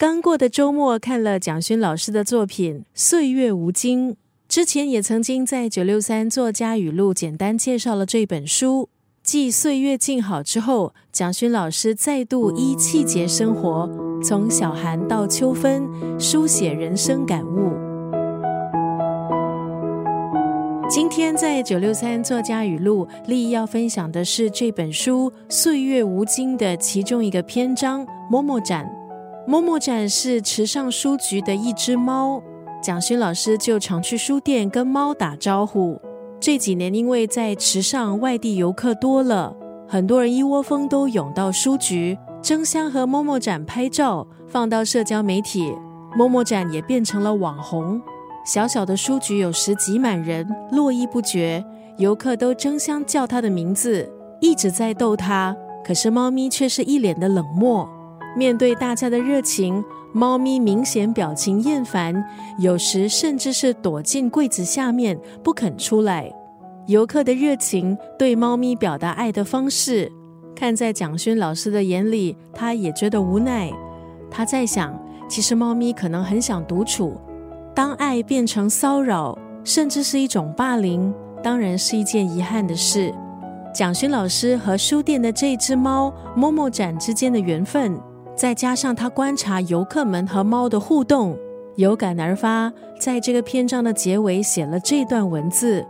刚过的周末看了蒋勋老师的作品《岁月无惊》，之前也曾经在九六三作家语录简单介绍了这本书。继岁月静好之后，蒋勋老师再度依气节生活，从小寒到秋分，书写人生感悟。今天在九六三作家语录，立意要分享的是这本书《岁月无惊》的其中一个篇章“摸摸展”。摸摸展是池上书局的一只猫，蒋勋老师就常去书店跟猫打招呼。这几年，因为在池上外地游客多了，很多人一窝蜂都涌到书局，争相和摸摸展拍照，放到社交媒体。摸摸展也变成了网红。小小的书局有时挤满人，络绎不绝，游客都争相叫他的名字，一直在逗他。可是猫咪却是一脸的冷漠。面对大家的热情，猫咪明显表情厌烦，有时甚至是躲进柜子下面不肯出来。游客的热情对猫咪表达爱的方式，看在蒋勋老师的眼里，他也觉得无奈。他在想，其实猫咪可能很想独处。当爱变成骚扰，甚至是一种霸凌，当然是一件遗憾的事。蒋勋老师和书店的这只猫摸摸展之间的缘分。再加上他观察游客们和猫的互动，有感而发，在这个篇章的结尾写了这段文字：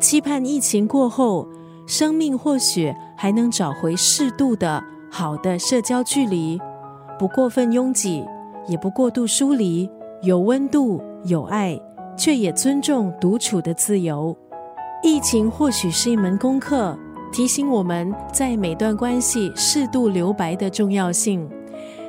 期盼疫情过后，生命或许还能找回适度的好的社交距离，不过分拥挤，也不过度疏离，有温度有爱，却也尊重独处的自由。疫情或许是一门功课，提醒我们在每段关系适度留白的重要性。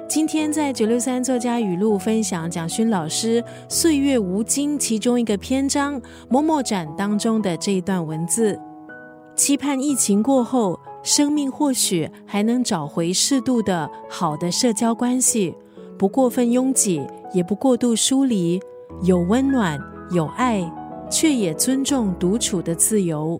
今天在九六三作家语录分享蒋勋老师《岁月无惊》其中一个篇章“某某展”当中的这一段文字：期盼疫情过后，生命或许还能找回适度的好的社交关系，不过分拥挤，也不过度疏离，有温暖有爱，却也尊重独处的自由。